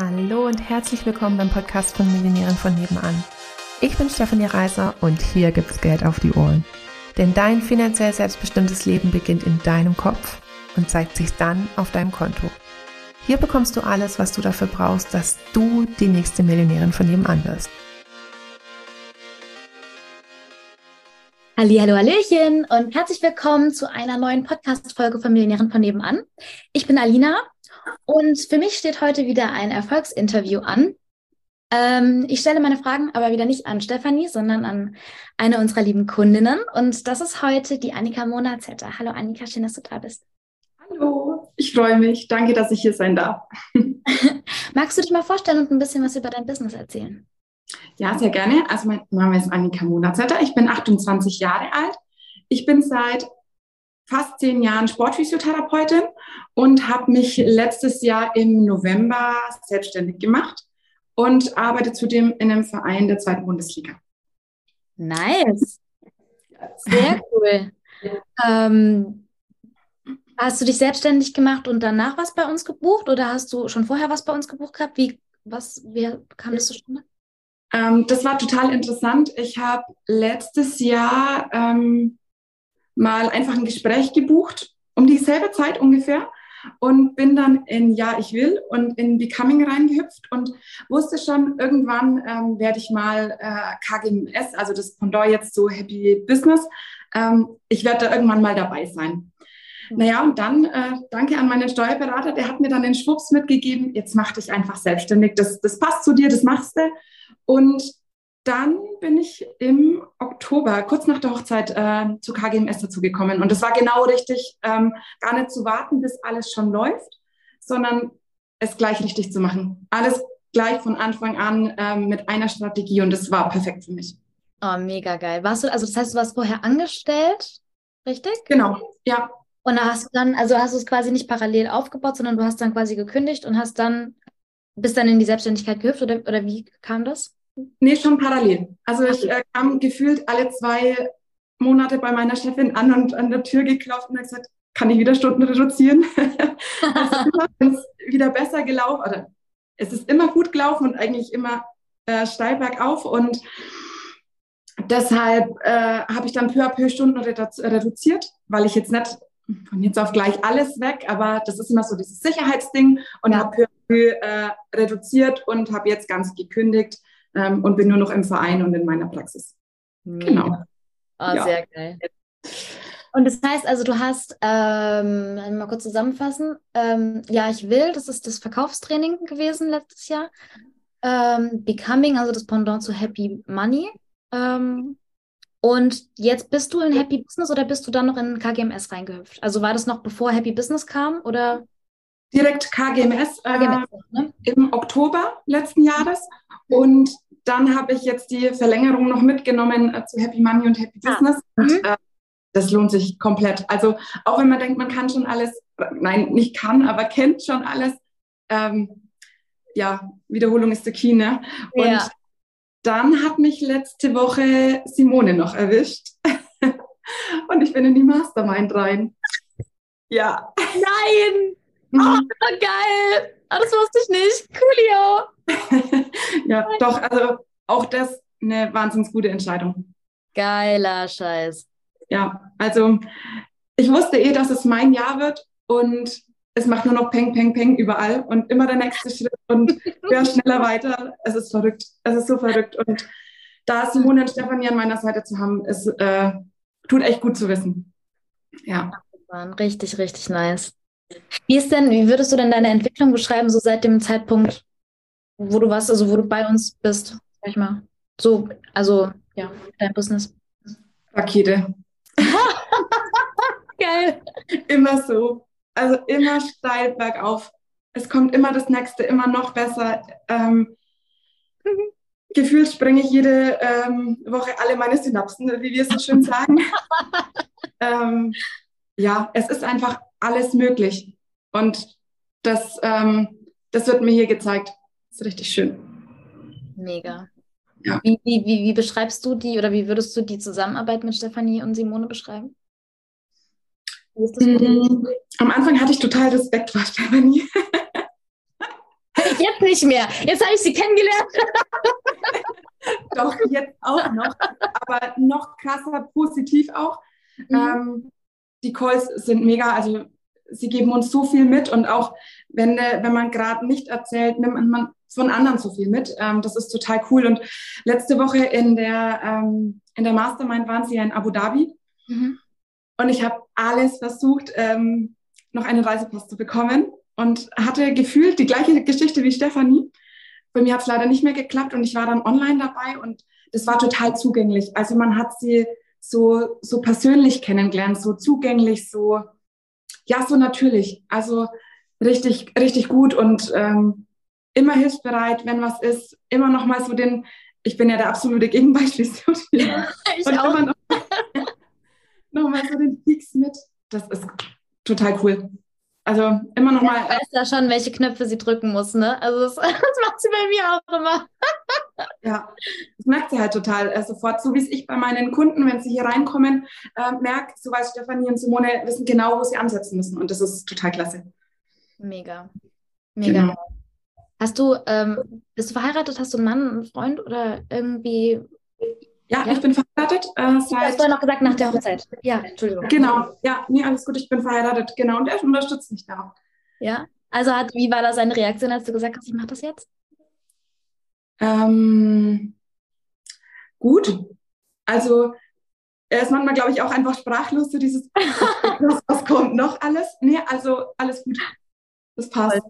Hallo und herzlich willkommen beim Podcast von Millionären von nebenan. Ich bin Stefanie Reiser und hier gibt's Geld auf die Ohren. Denn dein finanziell selbstbestimmtes Leben beginnt in deinem Kopf und zeigt sich dann auf deinem Konto. Hier bekommst du alles, was du dafür brauchst, dass du die nächste Millionärin von nebenan wirst. Hallo, Hallöchen und herzlich willkommen zu einer neuen Podcast-Folge von Millionären von nebenan. Ich bin Alina und für mich steht heute wieder ein Erfolgsinterview an. Ähm, ich stelle meine Fragen aber wieder nicht an Stefanie, sondern an eine unserer lieben Kundinnen. Und das ist heute die Annika Monazetter. Hallo Annika, schön, dass du da bist. Hallo, ich freue mich. Danke, dass ich hier sein darf. Magst du dich mal vorstellen und ein bisschen was über dein Business erzählen? Ja, sehr gerne. Also mein Name ist Annika Monazetter. Ich bin 28 Jahre alt. Ich bin seit fast zehn Jahren Sportphysiotherapeutin und habe mich letztes Jahr im November selbstständig gemacht und arbeite zudem in einem Verein der zweiten Bundesliga. Nice. Sehr cool. ähm, hast du dich selbstständig gemacht und danach was bei uns gebucht oder hast du schon vorher was bei uns gebucht gehabt? Wie, was, wie kam das zustande? Ähm, das war total interessant. Ich habe letztes Jahr ähm, mal einfach ein Gespräch gebucht, um dieselbe Zeit ungefähr und bin dann in Ja, ich will und in Becoming reingehüpft und wusste schon, irgendwann ähm, werde ich mal äh, KGMS, also das Pendant jetzt so Happy Business, ähm, ich werde da irgendwann mal dabei sein. Naja, und dann äh, danke an meinen Steuerberater, der hat mir dann den Schwupps mitgegeben, jetzt mach dich einfach selbstständig, das, das passt zu dir, das machst du. Und dann bin ich im Oktober, kurz nach der Hochzeit, äh, zu KGMS dazugekommen. Und das war genau richtig, ähm, gar nicht zu warten, bis alles schon läuft, sondern es gleich richtig zu machen. Alles gleich von Anfang an ähm, mit einer Strategie und das war perfekt für mich. Oh, mega geil. Warst du, also das heißt, du warst vorher angestellt, richtig? Genau, ja. Und da hast du dann, also hast du es quasi nicht parallel aufgebaut, sondern du hast dann quasi gekündigt und hast dann, bist dann in die Selbstständigkeit gehüpft oder, oder wie kam das? Nee, schon parallel. Also ich äh, kam gefühlt alle zwei Monate bei meiner Chefin an und an der Tür geklopft und hat gesagt, kann ich wieder Stunden reduzieren? also ist wieder besser gelaufen oder es ist immer gut gelaufen und eigentlich immer äh, steil bergauf und deshalb äh, habe ich dann peu à peu Stunden redu reduziert, weil ich jetzt nicht von jetzt auf gleich alles weg, aber das ist immer so dieses Sicherheitsding und ja. habe peu à peu äh, reduziert und habe jetzt ganz gekündigt ähm, und bin nur noch im Verein und in meiner Praxis. Mega. Genau. Oh, ja. Sehr geil. Und das heißt also, du hast, ähm, mal kurz zusammenfassen, ähm, ja, ich will, das ist das Verkaufstraining gewesen letztes Jahr. Ähm, Becoming, also das Pendant zu Happy Money. Ähm, und jetzt bist du in Happy Business oder bist du dann noch in KGMS reingehüpft? Also war das noch bevor Happy Business kam oder? Direkt KGMS, äh, KGMS ne? im Oktober letzten Jahres. Und dann habe ich jetzt die Verlängerung noch mitgenommen äh, zu Happy Money und Happy ah. Business. Und, mhm. äh, das lohnt sich komplett. Also auch wenn man denkt, man kann schon alles, nein, nicht kann, aber kennt schon alles. Ähm, ja, Wiederholung ist der Key, ne? Und ja. dann hat mich letzte Woche Simone noch erwischt. und ich bin in die Mastermind rein. Ja. Nein! Oh, geil! Oh, das wusste ich nicht. Coolio! Ja, doch, also auch das eine wahnsinnig gute Entscheidung. Geiler Scheiß. Ja, also ich wusste eh, dass es mein Jahr wird und es macht nur noch Peng, Peng, Peng überall und immer der nächste Schritt und höher, schneller weiter. Es ist verrückt. Es ist so verrückt. Und da Simone und Stefanie an meiner Seite zu haben, ist, äh, tut echt gut zu wissen. Ja. Richtig, richtig nice. Wie ist denn, wie würdest du denn deine Entwicklung beschreiben, so seit dem Zeitpunkt, wo du warst, also wo du bei uns bist, sag ich mal. So, also ja, dein Business. Rakete. Geil. Immer so. Also immer steil bergauf. Es kommt immer das nächste, immer noch besser. Ähm, gefühlt sprenge ich jede ähm, Woche alle meine Synapsen, wie wir es so schön sagen. ähm, ja, es ist einfach alles möglich. Und das, ähm, das wird mir hier gezeigt ist richtig schön. Mega. Ja. Wie, wie, wie, wie beschreibst du die oder wie würdest du die Zusammenarbeit mit Stefanie und Simone beschreiben? Mmh, am Anfang hatte ich total Respekt vor Stefanie. Jetzt jetzt nicht mehr. Jetzt habe ich sie kennengelernt. Doch, jetzt auch noch. Aber noch krasser, positiv auch. Mhm. Ähm, die Calls sind mega, also sie geben uns so viel mit und auch wenn, äh, wenn man gerade nicht erzählt, nimmt man von anderen so viel mit. Ähm, das ist total cool. Und letzte Woche in der, ähm, in der Mastermind waren sie ja in Abu Dhabi. Mhm. Und ich habe alles versucht, ähm, noch einen Reisepass zu bekommen und hatte gefühlt die gleiche Geschichte wie Stefanie. Bei mir hat es leider nicht mehr geklappt und ich war dann online dabei und das war total zugänglich. Also man hat sie so, so persönlich kennengelernt, so zugänglich, so, ja, so natürlich. Also richtig, richtig gut und ähm, immer hilfsbereit, wenn was ist, immer noch mal so den, ich bin ja der absolute Gegenbeispiel. Ja, ich und auch. Noch, noch mal so den Peaks mit. Das ist total cool. Also immer noch mal. Ich weiß ja schon, welche Knöpfe sie drücken muss, ne? Also das, das macht sie bei mir auch immer. ja, das merkt sie halt total äh, sofort. So wie es ich bei meinen Kunden, wenn sie hier reinkommen, äh, merke, so weiß Stefanie und Simone wissen genau, wo sie ansetzen müssen. Und das ist total klasse. Mega. Mega. Genau. Hast du, ähm, bist du verheiratet? Hast du einen Mann, einen Freund oder irgendwie? Ja, ja? ich bin verheiratet. Äh, seit... Du hast noch gesagt nach der Hochzeit. Ja, Entschuldigung. Genau, ja, nee, alles gut, ich bin verheiratet, genau. Und er unterstützt mich da auch. Ja, also hat, wie war da seine Reaktion, als du gesagt hast, ich mache das jetzt? Ähm, gut. Also er ist manchmal, glaube ich, auch einfach sprachlos, so dieses, was, was kommt noch alles? Nee, also alles gut. Das passt.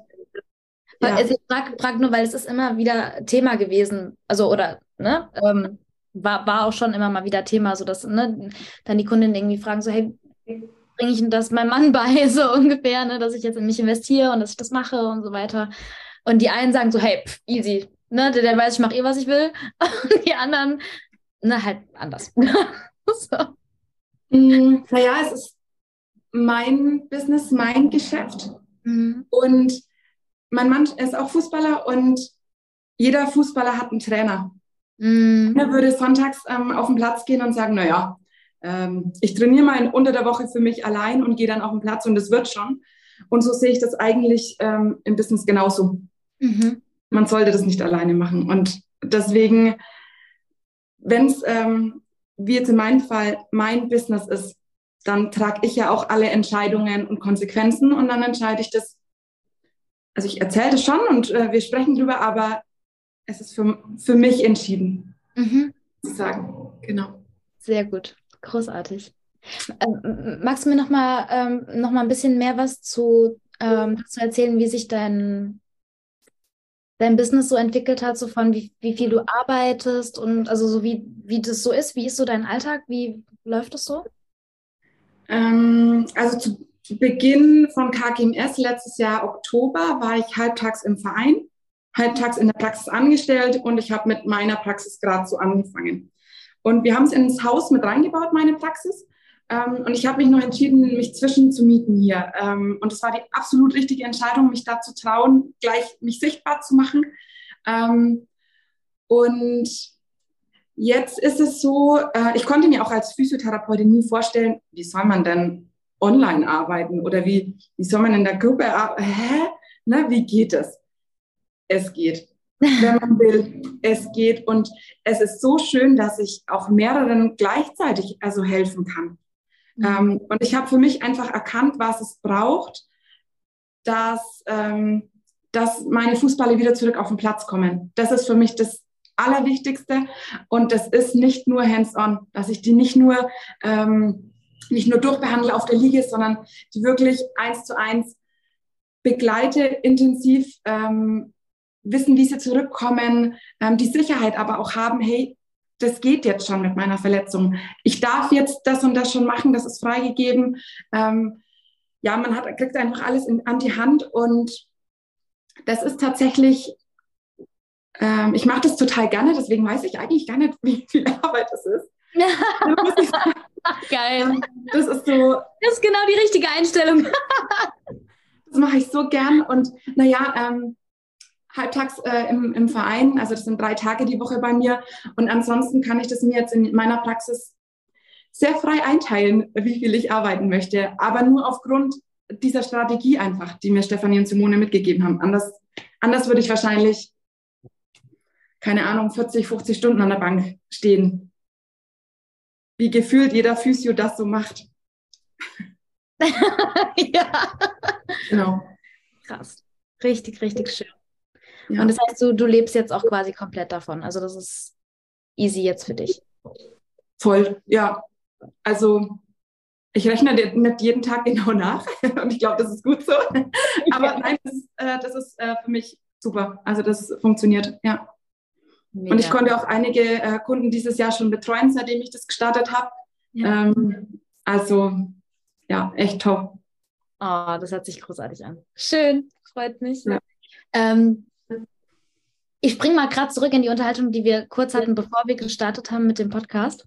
Ja. Also ich frage frag nur, weil es ist immer wieder Thema gewesen, also oder ne, ähm, war, war auch schon immer mal wieder Thema, so dass ne, dann die Kundinnen irgendwie fragen so, hey, bringe ich das meinem Mann bei, so ungefähr, ne, dass ich jetzt in mich investiere und dass ich das mache und so weiter. Und die einen sagen so, hey, pff, easy, ne, der, der weiß, ich mache eh, was ich will. Und die anderen, ne, halt anders. so. Mm, naja, es ist mein Business, mein Geschäft. Mhm. Und mein Mann ist auch Fußballer und jeder Fußballer hat einen Trainer. Mhm. Er würde sonntags ähm, auf den Platz gehen und sagen, naja, ähm, ich trainiere mal in, unter der Woche für mich allein und gehe dann auf den Platz und das wird schon. Und so sehe ich das eigentlich ähm, im Business genauso. Mhm. Man sollte das nicht alleine machen. Und deswegen, wenn es, ähm, wie jetzt in meinem Fall, mein Business ist, dann trage ich ja auch alle Entscheidungen und Konsequenzen und dann entscheide ich das. Also ich erzähle das schon und äh, wir sprechen drüber, aber es ist für, für mich entschieden. Mhm. Sagen, genau. Sehr gut, großartig. Ähm, magst du mir noch mal, ähm, noch mal ein bisschen mehr was zu, ähm, zu erzählen, wie sich dein, dein Business so entwickelt hat, so von wie, wie viel du arbeitest und also so wie, wie das so ist, wie ist so dein Alltag, wie läuft das so? Ähm, also zu Beginn von KGMS letztes Jahr Oktober war ich halbtags im Verein, halbtags in der Praxis angestellt und ich habe mit meiner Praxis gerade so angefangen. Und wir haben es ins Haus mit reingebaut, meine Praxis. Ähm, und ich habe mich noch entschieden, mich zwischen zu mieten hier. Ähm, und es war die absolut richtige Entscheidung, mich da zu trauen, gleich mich sichtbar zu machen. Ähm, und Jetzt ist es so, äh, ich konnte mir auch als Physiotherapeutin nie vorstellen, wie soll man denn online arbeiten oder wie, wie soll man in der Gruppe arbeiten? Hä? Na, wie geht es? Es geht. Wenn man will, es geht. Und es ist so schön, dass ich auch mehreren gleichzeitig also helfen kann. Mhm. Ähm, und ich habe für mich einfach erkannt, was es braucht, dass, ähm, dass meine Fußballer wieder zurück auf den Platz kommen. Das ist für mich das Allerwichtigste. Und das ist nicht nur hands-on, dass ich die nicht nur, ähm, nicht nur durchbehandle auf der Liege, sondern die wirklich eins zu eins begleite, intensiv ähm, wissen, wie sie zurückkommen, ähm, die Sicherheit aber auch haben, hey, das geht jetzt schon mit meiner Verletzung. Ich darf jetzt das und das schon machen, das ist freigegeben. Ähm, ja, man hat, kriegt einfach alles in, an die Hand und das ist tatsächlich ähm, ich mache das total gerne, deswegen weiß ich eigentlich gar nicht, wie viel Arbeit es ist. Geil. Das ist so. Das ist genau die richtige Einstellung. das mache ich so gern. Und naja, ähm, halbtags äh, im, im Verein, also das sind drei Tage die Woche bei mir. Und ansonsten kann ich das mir jetzt in meiner Praxis sehr frei einteilen, wie viel ich arbeiten möchte. Aber nur aufgrund dieser Strategie einfach, die mir Stefanie und Simone mitgegeben haben. Anders Anders würde ich wahrscheinlich, keine Ahnung, 40, 50 Stunden an der Bank stehen. Wie gefühlt jeder Physio das so macht. ja. Genau. Krass. Richtig, richtig schön. Ja. Und das heißt, du, du lebst jetzt auch quasi komplett davon. Also das ist easy jetzt für dich. Voll, ja. Also ich rechne nicht jeden Tag genau nach und ich glaube, das ist gut so. Aber nein, das ist, äh, das ist äh, für mich super. Also das funktioniert, ja. Mega. Und ich konnte auch einige äh, Kunden dieses Jahr schon betreuen, seitdem ich das gestartet habe. Ja. Ähm, also ja, echt top. Oh, das hört sich großartig an. Schön, freut mich. Ja. Ähm, ich springe mal gerade zurück in die Unterhaltung, die wir kurz hatten, bevor wir gestartet haben mit dem Podcast,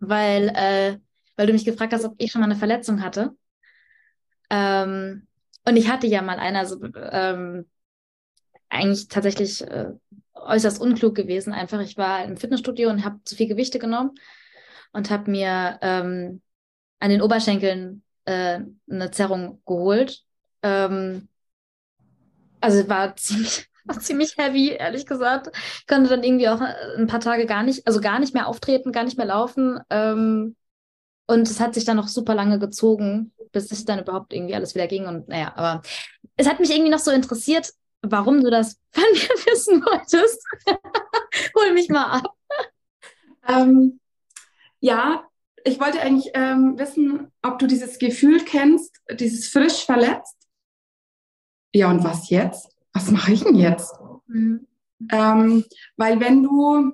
weil, äh, weil du mich gefragt hast, ob ich schon mal eine Verletzung hatte. Ähm, und ich hatte ja mal eine, also ähm, eigentlich tatsächlich äh, äußerst unklug gewesen. Einfach, ich war im Fitnessstudio und habe zu viel Gewichte genommen und habe mir ähm, an den Oberschenkeln äh, eine Zerrung geholt. Ähm, also war ziemlich, war ziemlich heavy, ehrlich gesagt. Ich konnte dann irgendwie auch ein paar Tage gar nicht, also gar nicht mehr auftreten, gar nicht mehr laufen. Ähm, und es hat sich dann noch super lange gezogen, bis es dann überhaupt irgendwie alles wieder ging. Und naja, aber es hat mich irgendwie noch so interessiert, warum du das von mir wissen wolltest. Hol mich mal ab. Ähm, ja, ich wollte eigentlich ähm, wissen, ob du dieses Gefühl kennst, dieses frisch verletzt. Ja, und was jetzt? Was mache ich denn jetzt? Mhm. Ähm, weil wenn du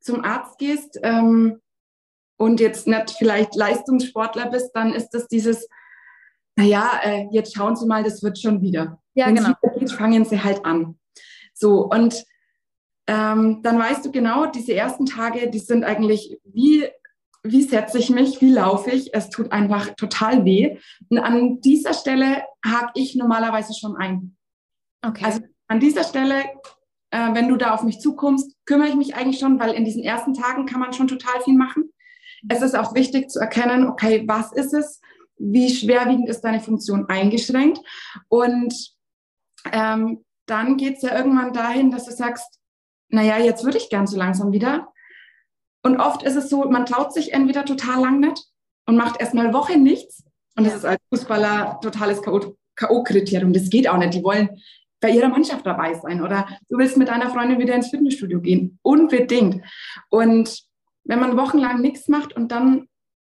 zum Arzt gehst ähm, und jetzt nicht vielleicht Leistungssportler bist, dann ist das dieses, naja, äh, jetzt schauen Sie mal, das wird schon wieder. Ja, Wenn genau. Fangen Sie halt an. So, und ähm, dann weißt du genau, diese ersten Tage, die sind eigentlich wie, wie setze ich mich, wie laufe ich, es tut einfach total weh. Und an dieser Stelle hake ich normalerweise schon ein. Okay. Also an dieser Stelle, äh, wenn du da auf mich zukommst, kümmere ich mich eigentlich schon, weil in diesen ersten Tagen kann man schon total viel machen. Es ist auch wichtig zu erkennen, okay, was ist es? Wie schwerwiegend ist deine Funktion eingeschränkt? Und ähm, dann geht es ja irgendwann dahin, dass du sagst, naja, jetzt würde ich gern so langsam wieder. Und oft ist es so, man traut sich entweder total lang nicht und macht erstmal Woche nichts. Und das ist als Fußballer totales K.O. K.O.-Kriterium. Das geht auch nicht. Die wollen bei ihrer Mannschaft dabei sein. Oder du willst mit deiner Freundin wieder ins Fitnessstudio gehen. Unbedingt. Und wenn man wochenlang nichts macht und dann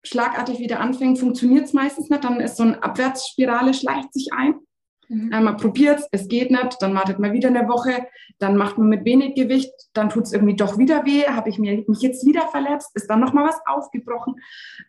schlagartig wieder anfängt, funktioniert es meistens nicht. Dann ist so eine Abwärtsspirale, schleicht sich ein. Mhm. Man probiert es, es geht nicht, dann wartet man wieder eine Woche, dann macht man mit wenig Gewicht, dann tut es irgendwie doch wieder weh, habe ich mich jetzt wieder verletzt, ist dann nochmal was aufgebrochen.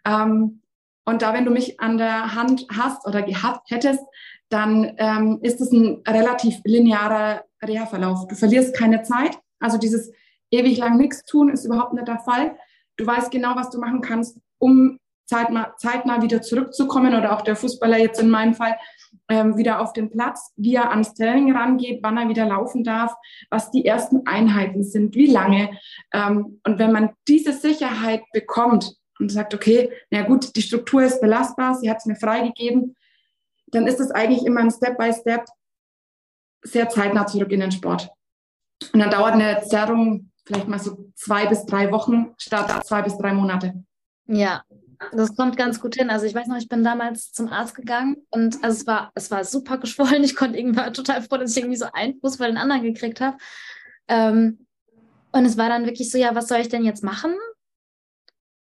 Ähm, und da, wenn du mich an der Hand hast oder gehabt hättest, dann ähm, ist es ein relativ linearer Reha-Verlauf. Du verlierst keine Zeit, also dieses ewig lang nichts tun ist überhaupt nicht der Fall. Du weißt genau, was du machen kannst, um zeitnah, zeitnah wieder zurückzukommen oder auch der Fußballer jetzt in meinem Fall ähm, wieder auf den Platz, wie er ans Training rangeht, wann er wieder laufen darf, was die ersten Einheiten sind, wie lange. Ähm, und wenn man diese Sicherheit bekommt und sagt, okay, na gut, die Struktur ist belastbar, sie hat es mir freigegeben, dann ist es eigentlich immer ein Step by Step sehr zeitnah zurück in den Sport. Und dann dauert eine Zerrung vielleicht mal so zwei bis drei Wochen statt zwei bis drei Monate. Ja, das kommt ganz gut hin. Also ich weiß noch, ich bin damals zum Arzt gegangen und also es war, es war super geschwollen. Ich konnte irgendwie war total froh, dass ich irgendwie so einen Fuß vor den anderen gekriegt habe. Ähm, und es war dann wirklich so, ja, was soll ich denn jetzt machen?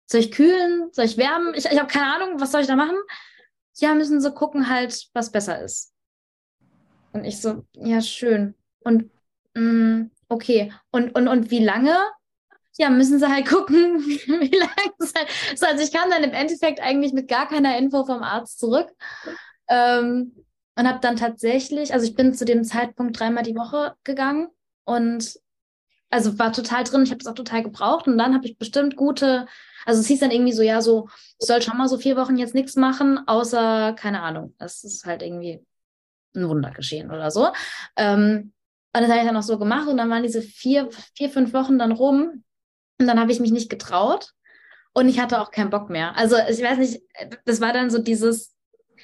Soll ich kühlen? Soll ich wärmen? Ich, ich habe keine Ahnung, was soll ich da machen? Ja, müssen sie gucken halt, was besser ist. Und ich so, ja, schön. Und mh, okay. Und, und, und wie lange? ja, müssen sie halt gucken, wie lange also ich kam dann im Endeffekt eigentlich mit gar keiner Info vom Arzt zurück. Ähm, und habe dann tatsächlich, also ich bin zu dem Zeitpunkt dreimal die Woche gegangen und also war total drin, ich habe das auch total gebraucht und dann habe ich bestimmt gute, also es hieß dann irgendwie so, ja, so, ich soll schon mal so vier Wochen jetzt nichts machen, außer, keine Ahnung, es ist halt irgendwie ein Wunder geschehen oder so. Ähm, und das habe ich dann auch so gemacht und dann waren diese vier, vier, fünf Wochen dann rum und dann habe ich mich nicht getraut und ich hatte auch keinen Bock mehr. Also ich weiß nicht, das war dann so dieses,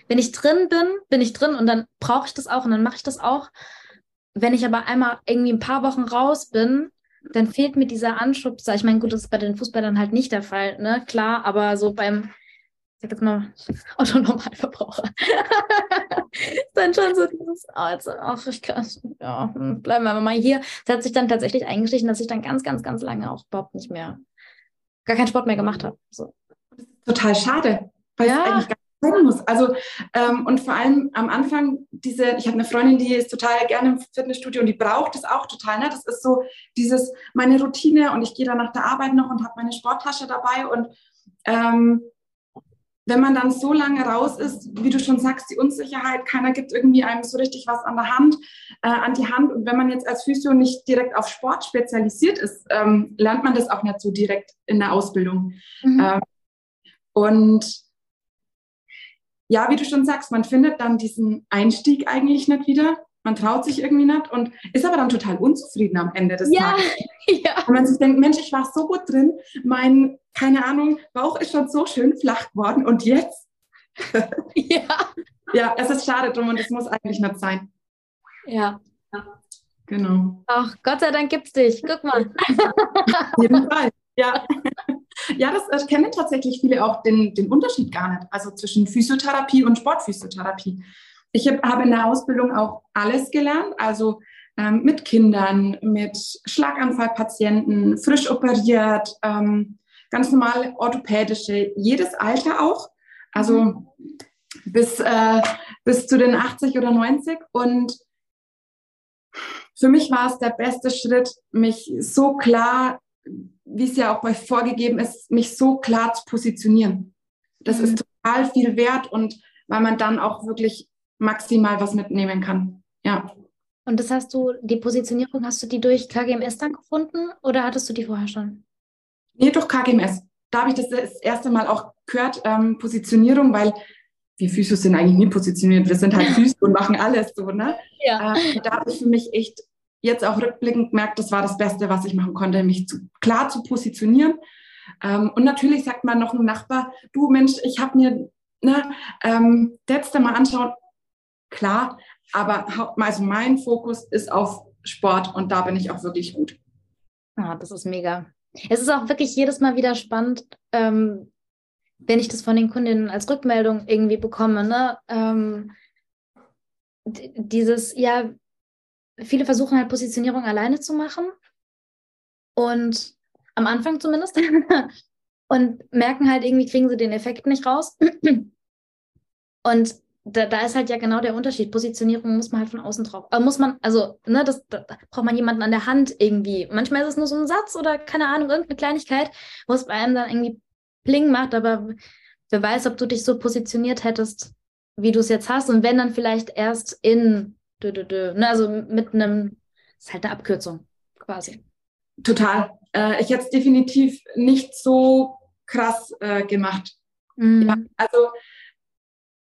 wenn ich drin bin, bin ich drin und dann brauche ich das auch und dann mache ich das auch. wenn ich aber einmal irgendwie ein paar Wochen raus bin, dann fehlt mir dieser Anschubser. Ich meine, gut, das ist bei den Fußballern halt nicht der Fall, ne? Klar, aber so beim, ich sag jetzt mal, Autonormalverbraucher. dann schon so dieses, oh, jetzt, ach, ich kann, ja, hm, bleiben wir mal hier. Das hat sich dann tatsächlich eingeschlichen, dass ich dann ganz, ganz, ganz lange auch überhaupt nicht mehr, gar keinen Sport mehr gemacht habe. So. Total schade, weil ja. es eigentlich gar sein muss. Also ähm, und vor allem am Anfang diese, ich habe eine Freundin, die ist total gerne im Fitnessstudio und die braucht es auch total. Ne? Das ist so dieses meine Routine und ich gehe dann nach der Arbeit noch und habe meine Sporttasche dabei und ähm, wenn man dann so lange raus ist, wie du schon sagst, die Unsicherheit, keiner gibt irgendwie einem so richtig was an der Hand, äh, an die Hand. Und wenn man jetzt als Physio nicht direkt auf Sport spezialisiert ist, ähm, lernt man das auch nicht so direkt in der Ausbildung. Mhm. Ähm, und ja, wie du schon sagst, man findet dann diesen Einstieg eigentlich nicht wieder. Man traut sich irgendwie nicht und ist aber dann total unzufrieden am Ende des ja, Tages. Ja. Und man sich denkt, Mensch, ich war so gut drin, mein, keine Ahnung, Bauch ist schon so schön flach geworden und jetzt? ja. Ja, es ist schade drum und es muss eigentlich nicht sein. Ja. Genau. Ach, Gott sei Dank gibt's dich. Guck mal. Auf jeden Fall. Ja. Ja, das kennen tatsächlich viele auch den, den Unterschied gar nicht, also zwischen Physiotherapie und Sportphysiotherapie. Ich hab, habe in der Ausbildung auch alles gelernt, also ähm, mit Kindern, mit Schlaganfallpatienten, frisch operiert, ähm, ganz normale orthopädische, jedes Alter auch, also mhm. bis, äh, bis zu den 80 oder 90 und für mich war es der beste Schritt, mich so klar wie es ja auch bei vorgegeben ist, mich so klar zu positionieren. Das mhm. ist total viel wert und weil man dann auch wirklich maximal was mitnehmen kann. Ja. Und das hast du, die Positionierung, hast du die durch KGMS dann gefunden oder hattest du die vorher schon? Nee, durch KGMS. Da habe ich das das erste Mal auch gehört, ähm, Positionierung, weil wir Physios sind eigentlich nie positioniert. Wir sind halt Physio und machen alles so, ne? Ja. Äh, da habe ich für mich echt jetzt auch rückblickend gemerkt, das war das Beste, was ich machen konnte, mich zu, klar zu positionieren. Ähm, und natürlich sagt man noch ein Nachbar, du Mensch, ich habe mir, ne, ähm, letzte Mal anschauen, klar, aber also mein Fokus ist auf Sport und da bin ich auch wirklich gut. Ah, das ist mega. Es ist auch wirklich jedes Mal wieder spannend, ähm, wenn ich das von den Kundinnen als Rückmeldung irgendwie bekomme, ne? Ähm, dieses, ja, viele versuchen halt Positionierung alleine zu machen. Und am Anfang zumindest. und merken halt irgendwie, kriegen sie den Effekt nicht raus. und da, da, ist halt ja genau der Unterschied. Positionierung muss man halt von außen drauf. Aber muss man, also, ne, das, da braucht man jemanden an der Hand irgendwie. Manchmal ist es nur so ein Satz oder keine Ahnung, irgendeine Kleinigkeit, wo es bei einem dann irgendwie Pling macht, aber wer weiß, ob du dich so positioniert hättest, wie du es jetzt hast. Und wenn dann vielleicht erst in Dö, dö, dö. Ne, also mit einem, ist halt eine Abkürzung quasi. Total. Äh, ich hätte es definitiv nicht so krass äh, gemacht. Mhm. Ja, also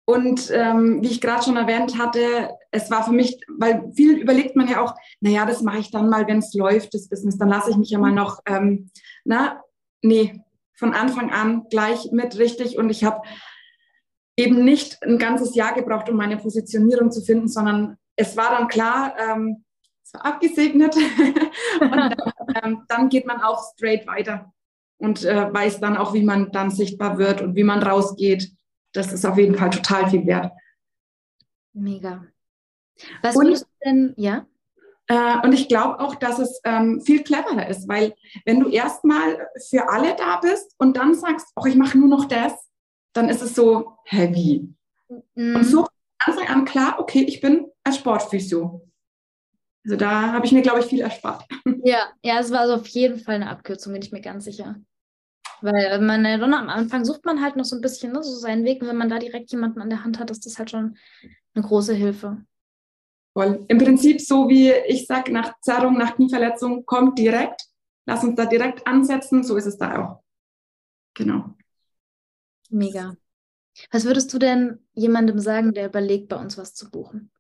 und ähm, wie ich gerade schon erwähnt hatte, es war für mich, weil viel überlegt man ja auch, naja, das mache ich dann mal, wenn es läuft, das Business, dann lasse ich mich ja mal noch, ähm, na, nee, von Anfang an gleich mit richtig. Und ich habe eben nicht ein ganzes Jahr gebraucht, um meine Positionierung zu finden, sondern es war dann klar, ähm, es war abgesegnet. Und dann, ähm, dann, geht man auch straight weiter und äh, weiß dann auch, wie man dann sichtbar wird und wie man rausgeht. Das ist auf jeden Fall total viel wert. Mega. Was und, würdest du denn, ja? Äh, und ich glaube auch, dass es ähm, viel cleverer ist, weil wenn du erstmal für alle da bist und dann sagst, oh, ich mache nur noch das, dann ist es so heavy. Mhm. Und so Anfang an klar, okay, ich bin als Sportphysio. Also da habe ich mir, glaube ich, viel erspart. Ja, ja, es war also auf jeden Fall eine Abkürzung, bin ich mir ganz sicher. Weil man äh, am Anfang sucht man halt noch so ein bisschen ne, so seinen Weg und wenn man da direkt jemanden an der Hand hat, ist das halt schon eine große Hilfe. Voll. Im Prinzip so wie ich sage, nach Zerrung, nach Knieverletzung, kommt direkt. Lass uns da direkt ansetzen, so ist es da auch. Genau. Mega. Was würdest du denn jemandem sagen, der überlegt, bei uns was zu buchen?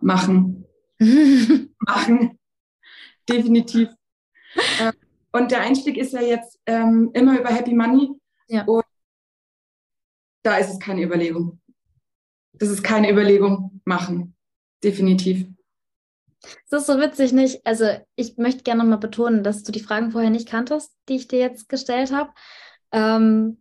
Machen. Machen. Definitiv. Äh, und der Einstieg ist ja jetzt ähm, immer über Happy Money. Ja. Und da ist es keine Überlegung. Das ist keine Überlegung. Machen. Definitiv. Das ist so witzig, nicht? Also, ich möchte gerne nochmal betonen, dass du die Fragen vorher nicht kanntest, die ich dir jetzt gestellt habe. Ähm,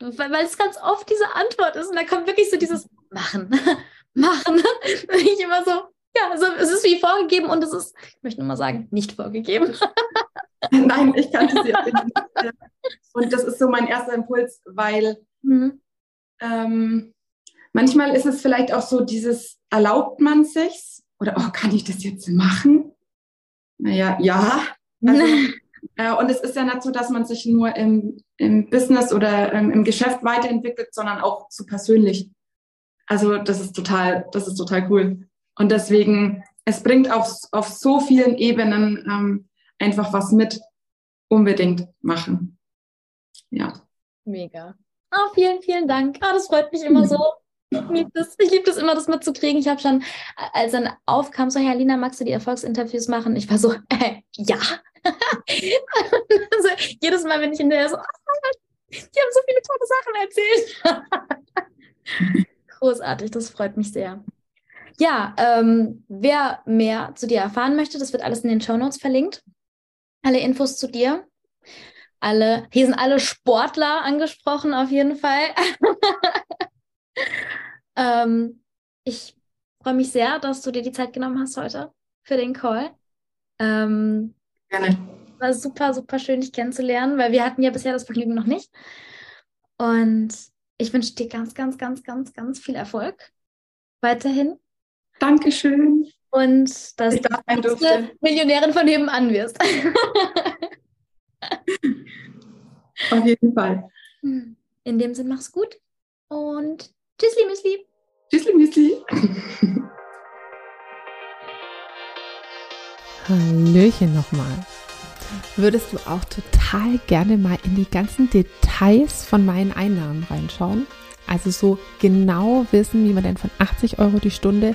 weil, weil es ganz oft diese Antwort ist und da kommt wirklich so dieses Machen, Machen. Und ich immer so, ja, also es ist wie vorgegeben und es ist, ich möchte nur mal sagen, nicht vorgegeben. Nein, ich kannte sie auch nicht. Und das ist so mein erster Impuls, weil mhm. ähm, manchmal ist es vielleicht auch so dieses, erlaubt man sich's? Oder, oh, kann ich das jetzt machen? Naja, ja. Also, äh, und es ist ja nicht so, dass man sich nur im, im Business oder ähm, im Geschäft weiterentwickelt, sondern auch so persönlich. Also das ist total, das ist total cool. Und deswegen, es bringt auf, auf so vielen Ebenen ähm, einfach was mit. Unbedingt machen. Ja. Mega. Oh, vielen, vielen Dank. Oh, das freut mich immer so. Ich liebe das, immer, das mitzukriegen. Ich habe schon, als dann aufkam, so, Herr Lina, magst du die Erfolgsinterviews machen? Ich war so, äh, ja. also, jedes Mal, wenn ich in der so, oh, die haben so viele tolle Sachen erzählt. Großartig, das freut mich sehr. Ja, ähm, wer mehr zu dir erfahren möchte, das wird alles in den Show Notes verlinkt. Alle Infos zu dir. Alle, hier sind alle Sportler angesprochen, auf jeden Fall. ähm, ich freue mich sehr, dass du dir die Zeit genommen hast heute für den Call. Ähm, Gerne. War super, super schön, dich kennenzulernen, weil wir hatten ja bisher das Vergnügen noch nicht. Und ich wünsche dir ganz, ganz, ganz, ganz, ganz viel Erfolg weiterhin. Dankeschön. Und dass ich du Millionärin von nebenan wirst. Auf jeden Fall. In dem Sinn, mach's gut und tschüssli, Müsli. Tschüssli, Müsli. Hallöchen nochmal. Würdest du auch total gerne mal in die ganzen Details von meinen Einnahmen reinschauen? Also so genau wissen, wie man denn von 80 Euro die Stunde